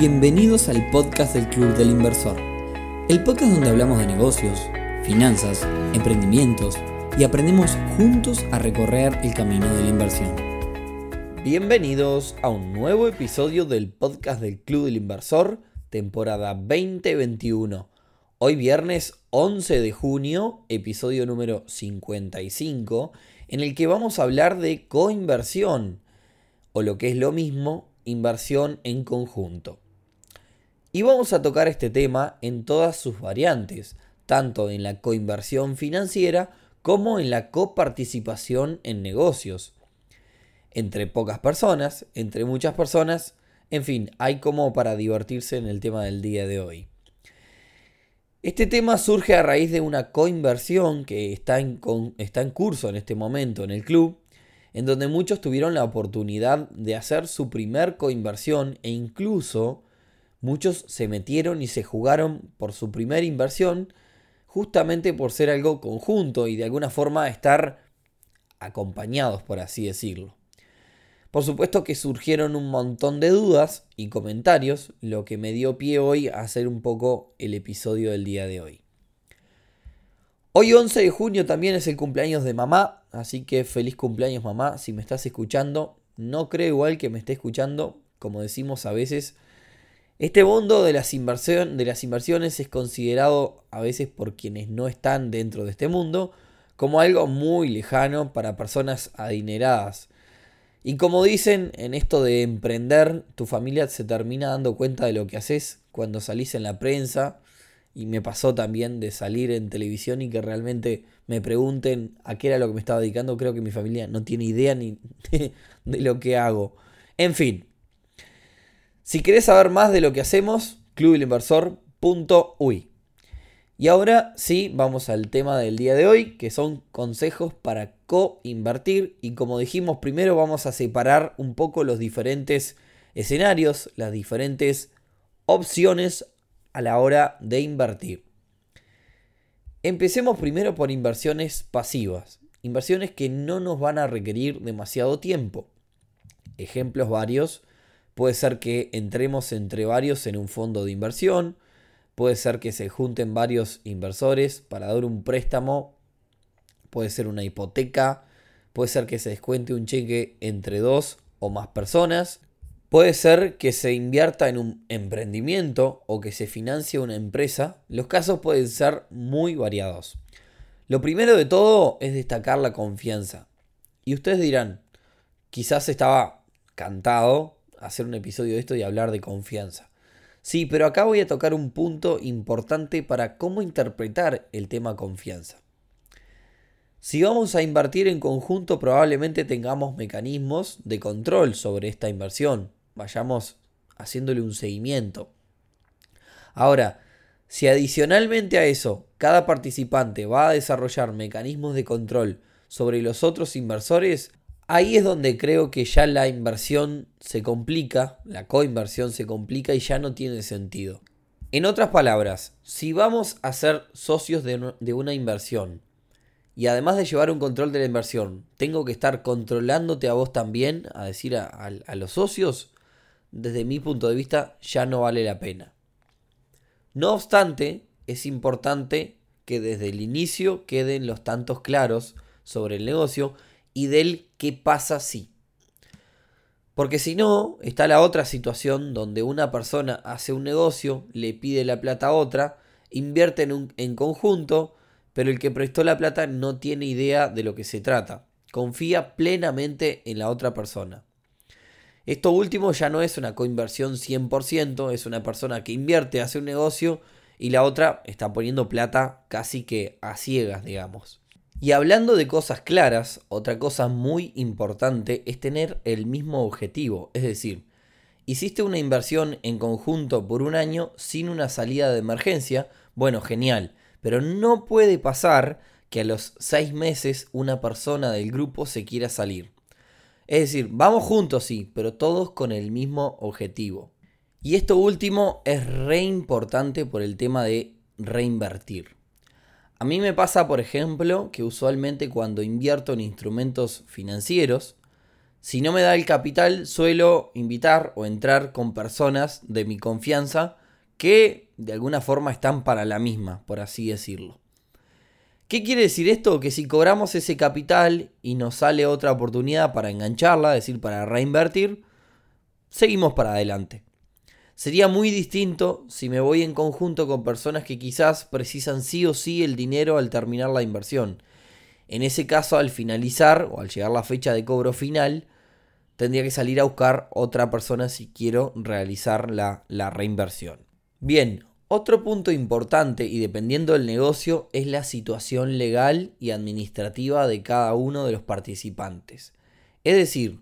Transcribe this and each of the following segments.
Bienvenidos al podcast del Club del Inversor, el podcast donde hablamos de negocios, finanzas, emprendimientos y aprendemos juntos a recorrer el camino de la inversión. Bienvenidos a un nuevo episodio del podcast del Club del Inversor, temporada 2021. Hoy viernes 11 de junio, episodio número 55, en el que vamos a hablar de coinversión, o lo que es lo mismo, inversión en conjunto. Y vamos a tocar este tema en todas sus variantes, tanto en la coinversión financiera como en la coparticipación en negocios. Entre pocas personas, entre muchas personas, en fin, hay como para divertirse en el tema del día de hoy. Este tema surge a raíz de una coinversión que está en, curso en este momento en el club en donde muchos tuvieron la oportunidad de hacer su primer coinversión e incluso muchos se metieron y se jugaron por su primera inversión justamente por ser algo conjunto y de alguna forma estar acompañados, por así decirlo. Por supuesto que surgieron un montón de dudas y comentarios, lo que me dio pie hoy a hacer un poco el episodio del día de hoy. Hoy 11 de junio también es el cumpleaños de mamá, así que feliz cumpleaños mamá si me estás escuchando. No creo igual que me esté escuchando, como decimos a veces. Este mundo de las, de las inversiones es considerado a veces por quienes no están dentro de este mundo como algo muy lejano para personas adineradas. Y como dicen en esto de emprender, tu familia se termina dando cuenta de lo que haces cuando salís en la prensa y me pasó también de salir en televisión y que realmente me pregunten a qué era lo que me estaba dedicando. Creo que mi familia no tiene idea ni de, lo que hago. En fin, si querés saber más de lo que hacemos, clubelinversor.uy. Y ahora sí, vamos al tema del día de hoy, que son consejos para co-invertir. Y como dijimos, primero vamos a separar un poco los diferentes escenarios, las diferentes opciones a la hora de invertir. Empecemos primero por inversiones pasivas, inversiones que no nos van a requerir demasiado tiempo. Ejemplos varios, puede ser que entremos entre varios en un fondo de inversión, puede ser que se junten varios inversores para dar un préstamo, puede ser una hipoteca, puede ser que se descuente un cheque entre dos o más personas, Puede ser que se invierta en un emprendimiento o que se financie una empresa. Los casos pueden ser muy variados. Lo primero de todo es destacar la confianza. Y ustedes dirán, quizás estaba cantado hacer un episodio de esto y hablar de confianza. Sí, pero acá voy a tocar un punto importante para cómo interpretar el tema confianza. Si vamos a invertir en conjunto, probablemente tengamos mecanismos de control sobre esta inversión, vayamos haciéndole un seguimiento. Ahora, si adicionalmente a eso cada participante va a desarrollar mecanismos de control sobre los otros inversores, ahí es donde creo que ya la inversión se complica, la coinversión se complica y ya no tiene sentido. En otras palabras, si vamos a ser socios de, una inversión y además de llevar un control de la inversión, tengo que estar controlándote a vos también, a decir a los socios, desde mi punto de vista, ya no vale la pena. No obstante, es importante que desde el inicio queden los tantos claros sobre el negocio y del qué pasa si. Porque si no, está la otra situación donde una persona hace un negocio, le pide la plata a otra, invierte en, en conjunto, pero el que prestó la plata no tiene idea de lo que se trata. Confía plenamente en la otra persona. Esto último ya no es una coinversión 100%, es una persona que invierte, hace un negocio y la otra está poniendo plata casi que a ciegas, digamos. Y hablando de cosas claras, otra cosa muy importante es tener el mismo objetivo, es decir, hiciste una inversión en conjunto por un año sin una salida de emergencia, bueno, genial, pero no puede pasar que a los seis meses una persona del grupo se quiera salir. Es decir, vamos juntos, sí, pero todos con el mismo objetivo. Y esto último es re importante por el tema de reinvertir. A mí me pasa, por ejemplo, que usualmente cuando invierto en instrumentos financieros, Si no me da el capital, suelo invitar o entrar con personas de mi confianza que de alguna forma están para la misma, por así decirlo. ¿Qué quiere decir esto? Que si cobramos ese capital y nos sale otra oportunidad para engancharla, es decir, para reinvertir, seguimos para adelante. Sería muy distinto si me voy en conjunto con personas que quizás precisan sí o sí el dinero al terminar la inversión. En ese caso, al finalizar o al llegar la fecha de cobro final, tendría que salir a buscar otra persona si quiero realizar la, la reinversión. Bien, otro punto importante y dependiendo del negocio es la situación legal y administrativa de cada uno de los participantes. Es decir,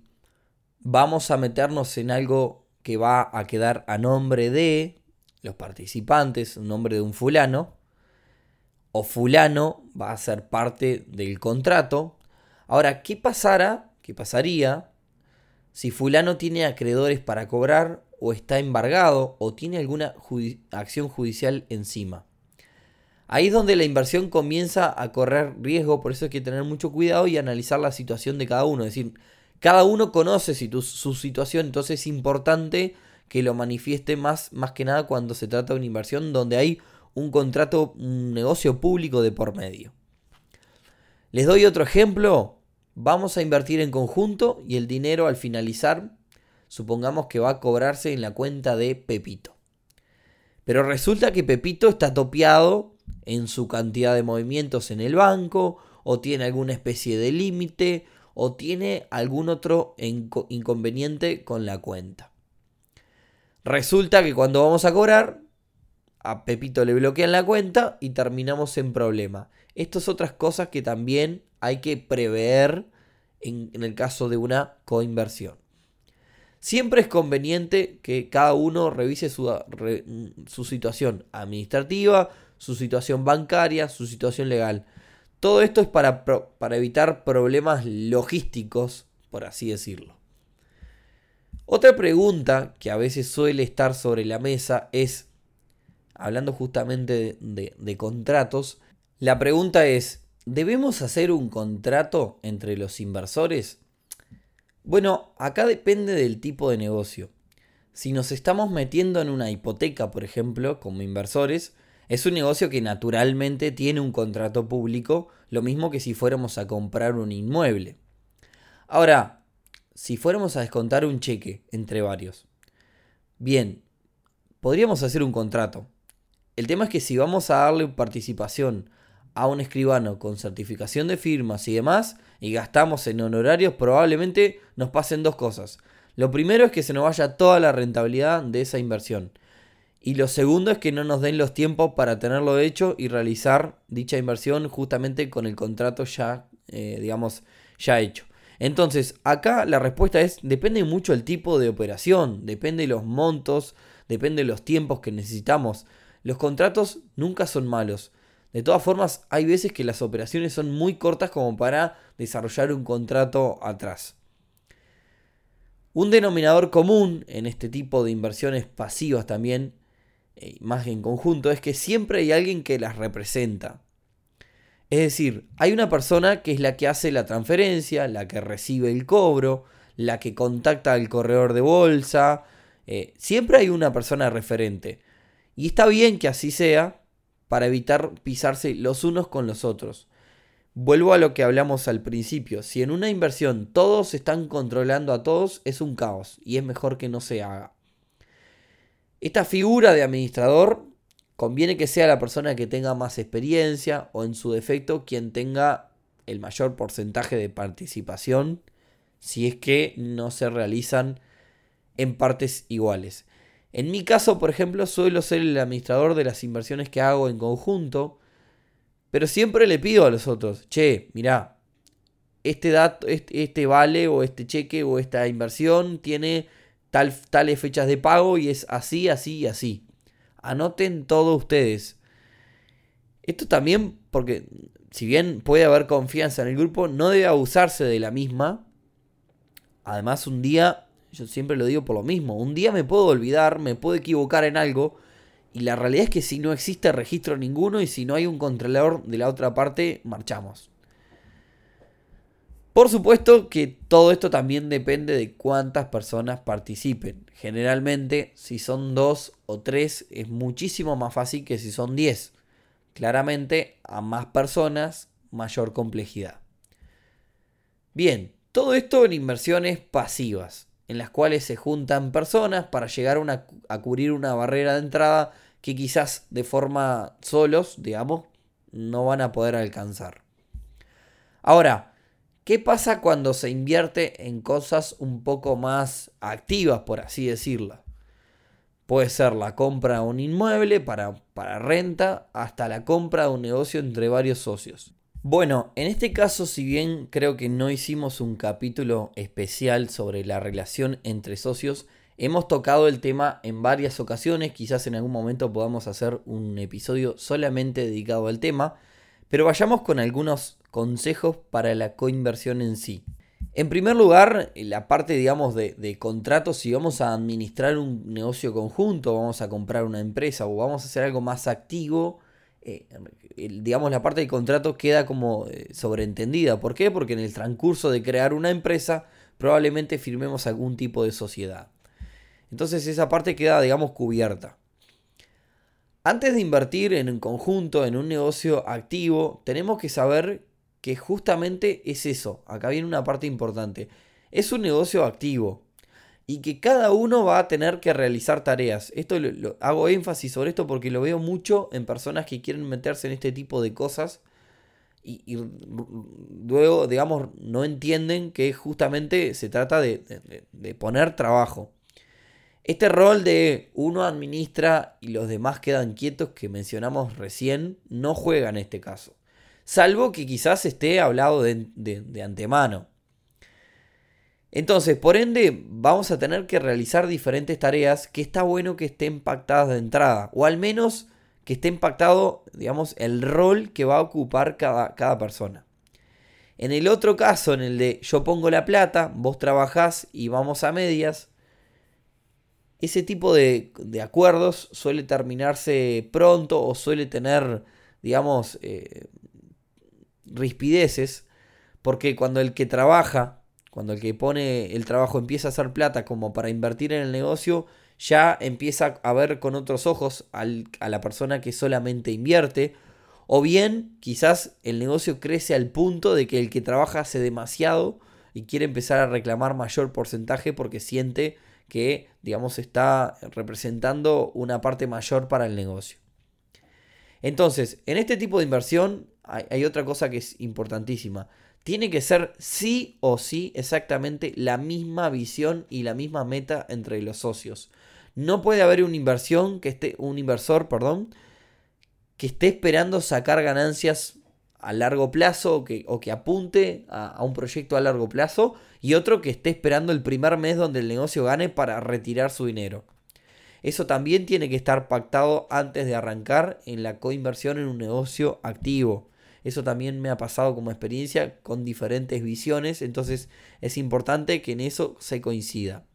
vamos a meternos en algo que va a quedar a nombre de los participantes, un nombre de un fulano, o fulano va a ser parte del contrato. Ahora, ¿qué pasará? ¿Qué pasaría si fulano tiene acreedores para cobrar o está embargado o tiene alguna acción judicial encima. Ahí es donde la inversión comienza a correr riesgo, por eso hay que tener mucho cuidado y analizar la situación de cada uno. Es decir, cada uno conoce su situación, entonces es importante que lo manifieste más, más que nada cuando se trata de una inversión donde hay un contrato, un negocio público de por medio. Les doy otro ejemplo. Vamos a invertir en conjunto y el dinero al finalizar supongamos que va a cobrarse en la cuenta de Pepito. Pero resulta que Pepito está topeado en su cantidad de movimientos en el banco, o tiene alguna especie de límite, o tiene algún otro inconveniente con la cuenta. Resulta que cuando vamos a cobrar, a Pepito le bloquean la cuenta y terminamos en problema. Estas otras cosas que también hay que prever en, en el caso de una coinversión. Siempre es conveniente que cada uno revise su, situación administrativa, su situación bancaria, su situación legal. Todo esto es para, evitar problemas logísticos, por así decirlo. Otra pregunta que a veces suele estar sobre la mesa es, hablando justamente de, contratos, la pregunta es, ¿debemos hacer un contrato entre los inversores? Bueno, acá depende del tipo de negocio. Si nos estamos metiendo en una hipoteca, por ejemplo, como inversores, es un negocio que naturalmente tiene un contrato público, lo mismo que si fuéramos a comprar un inmueble. Ahora, si fuéramos a descontar un cheque entre varios, bien, podríamos hacer un contrato. El tema es que si vamos a darle participación a un escribano con certificación de firmas y demás y gastamos en honorarios, probablemente nos pasen dos cosas. Lo primero es que se nos vaya toda la rentabilidad de esa inversión. Y lo segundo es que no nos den los tiempos para tenerlo hecho y realizar dicha inversión justamente con el contrato ya, eh, digamos, ya hecho. Entonces, acá la respuesta es, depende mucho el tipo de operación, depende de los montos, depende de los tiempos que necesitamos. Los contratos nunca son malos. De todas formas, hay veces que las operaciones son muy cortas como para desarrollar un contrato atrás. Un denominador común en este tipo de inversiones pasivas también, eh, más en conjunto, es que siempre hay alguien que las representa. Es decir, hay una persona que es la que hace la transferencia, la que recibe el cobro, la que contacta al corredor de bolsa. Eh, siempre hay una persona referente. Y está bien que así sea, para evitar pisarse los unos con los otros. Vuelvo a lo que hablamos al principio, si en una inversión todos están controlando a todos, es un caos y es mejor que no se haga. Esta figura de administrador conviene que sea la persona que tenga más experiencia o en su defecto quien tenga el mayor porcentaje de participación si es que no se realizan en partes iguales. En mi caso, por ejemplo, suelo ser el administrador de las inversiones que hago en conjunto, pero siempre le pido a los otros, che, mirá, este, dato, este, este vale o este cheque o esta inversión tiene tal, tales fechas de pago y es así, así y así. Anoten todo ustedes. Esto también porque si bien puede haber confianza en el grupo, no debe abusarse de la misma. Además, un día yo siempre lo digo por lo mismo. Un día me puedo olvidar, me puedo equivocar en algo. Y la realidad es que si no existe registro ninguno y si no hay un controlador de la otra parte, marchamos. Por supuesto que todo esto también depende de cuántas personas participen. Generalmente, si son dos o tres, es muchísimo más fácil que si son diez. Claramente, a más personas, mayor complejidad. Bien, todo esto en inversiones pasivas, en las cuales se juntan personas para llegar a, cubrir una barrera de entrada que quizás de forma solos, digamos, no van a poder alcanzar. Ahora, ¿qué pasa cuando se invierte en cosas un poco más activas, por así decirlo? Puede ser la compra de un inmueble para, para renta hasta la compra de un negocio entre varios socios. Bueno, en este caso, si bien creo que no hicimos un capítulo especial sobre la relación entre socios, hemos tocado el tema en varias ocasiones, quizás en algún momento podamos hacer un episodio solamente dedicado al tema, pero vayamos con algunos consejos para la coinversión en sí. En primer lugar, la parte, digamos, de, de contratos, si vamos a administrar un negocio conjunto, vamos a comprar una empresa o vamos a hacer algo más activo, eh, digamos, la parte del contrato queda como eh, sobreentendida. ¿Por qué? Porque en el transcurso de crear una empresa probablemente firmemos algún tipo de sociedad. Entonces esa parte queda, digamos, cubierta. Antes de invertir en un conjunto, en un negocio activo, tenemos que saber que justamente es eso. Acá viene una parte importante. Es un negocio activo y que cada uno va a tener que realizar tareas. Esto lo, hago énfasis sobre esto porque lo veo mucho en personas que quieren meterse en este tipo de cosas y, luego, digamos, no entienden que justamente se trata de, de poner trabajo. Este rol de uno administra y los demás quedan quietos que mencionamos recién no juega en este caso. Salvo que quizás esté hablado de antemano. Entonces, por ende, vamos a tener que realizar diferentes tareas que está bueno que estén pactadas de entrada, o al menos que esté impactado, digamos, el rol que va a ocupar cada, cada persona. En el otro caso, en el de yo pongo la plata, vos trabajás y vamos a medias, ese tipo de, acuerdos suele terminarse pronto o suele tener, digamos, eh, rispideces, porque cuando el que trabaja cuando el que pone el trabajo empieza a hacer plata como para invertir en el negocio, ya empieza a ver con otros ojos a la persona que solamente invierte. O bien, quizás el negocio crece al punto de que el que trabaja hace demasiado y quiere empezar a reclamar mayor porcentaje porque siente que, digamos, está representando una parte mayor para el negocio. Entonces, en este tipo de inversión hay otra cosa que es importantísima tiene que ser sí o sí exactamente la misma visión y la misma meta entre los socios. No puede haber una inversión que esté, un inversor, perdón, que esté esperando sacar ganancias a largo plazo o que, o que apunte a, a, un proyecto a largo plazo y otro que esté esperando el primer mes donde el negocio gane para retirar su dinero. Eso también tiene que estar pactado antes de arrancar en la coinversión en un negocio activo. Eso también me ha pasado como experiencia con diferentes visiones, entonces es importante que en eso se coincida.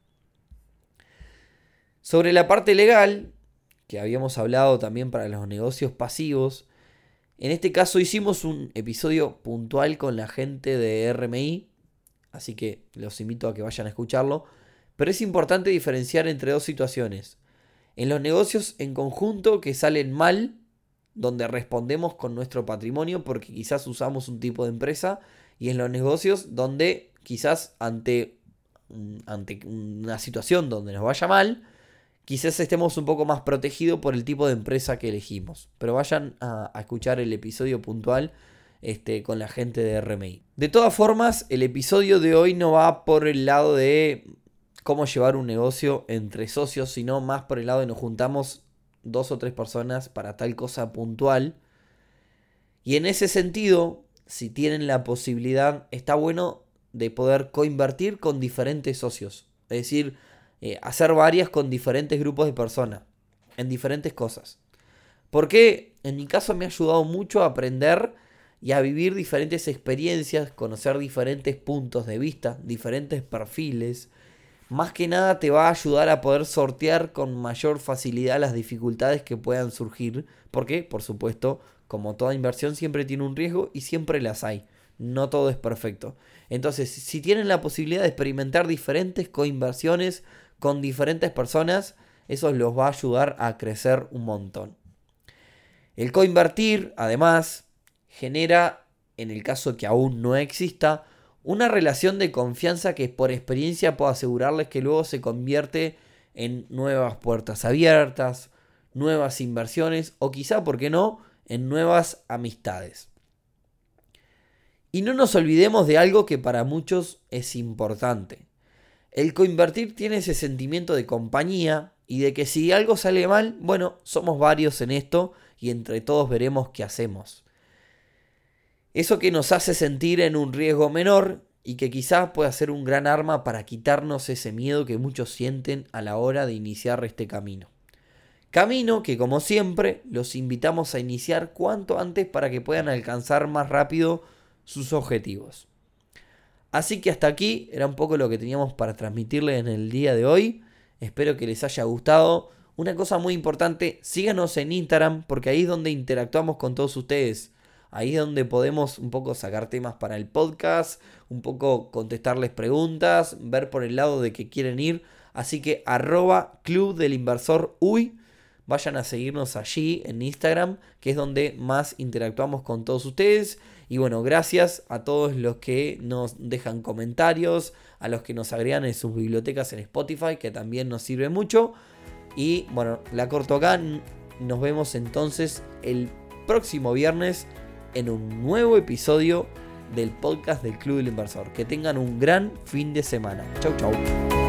Sobre la parte legal, que habíamos hablado también para los negocios pasivos, en este caso hicimos un episodio puntual con la gente de RMI, así que los invito a que vayan a escucharlo, pero es importante diferenciar entre dos situaciones. En los negocios en conjunto que salen mal, donde respondemos con nuestro patrimonio porque quizás usamos un tipo de empresa y en los negocios donde quizás ante, ante una situación donde nos vaya mal, quizás estemos un poco más protegidos por el tipo de empresa que elegimos. Pero vayan a, escuchar el episodio puntual este, con la gente de RMI. De todas formas, el episodio de hoy no va por el lado de cómo llevar un negocio entre socios, sino más por el lado de nos juntamos dos o tres personas para tal cosa puntual. Y en ese sentido, si tienen la posibilidad, está bueno de poder coinvertir con diferentes socios. Es decir, eh, hacer varias con diferentes grupos de personas, en diferentes cosas. Porque en mi caso me ha ayudado mucho a aprender y a vivir diferentes experiencias, conocer diferentes puntos de vista, diferentes perfiles, más que nada te va a ayudar a poder sortear con mayor facilidad las dificultades que puedan surgir, porque por supuesto, como toda inversión siempre tiene un riesgo y siempre las hay. no todo es perfecto. Entonces, si tienen la posibilidad de experimentar diferentes coinversiones con diferentes personas, eso los va a ayudar a crecer un montón. El coinvertir, además, genera, en el caso que aún no exista, una relación de confianza que por experiencia puedo asegurarles que luego se convierte en nuevas puertas abiertas, nuevas inversiones o quizá, ¿por qué no?, en nuevas amistades. Y no nos olvidemos de algo que para muchos es importante. El coinvertir tiene ese sentimiento de compañía y de que si algo sale mal, bueno, somos varios en esto y entre todos veremos qué hacemos. Eso que nos hace sentir en un riesgo menor y que quizás pueda ser un gran arma para quitarnos ese miedo que muchos sienten a la hora de iniciar este camino. Camino que como siempre los invitamos a iniciar cuanto antes para que puedan alcanzar más rápido sus objetivos. Así que hasta aquí era un poco lo que teníamos para transmitirles en el día de hoy. Espero que les haya gustado. Una cosa muy importante, síganos en Instagram porque ahí es donde interactuamos con todos ustedes. Ahí es donde podemos un poco sacar temas para el podcast, un poco contestarles preguntas, ver por el lado de que quieren ir. Así que arroba club del inversor uy. Vayan a seguirnos allí en Instagram, que es donde más interactuamos con todos ustedes. Y bueno, gracias a todos los que nos dejan comentarios, a los que nos agregan en sus bibliotecas en Spotify, que también nos sirve mucho. Y bueno, la corto acá. Nos vemos entonces el próximo viernes en un nuevo episodio del podcast del Club del Inversor. Que tengan un gran fin de semana. Chau, chau.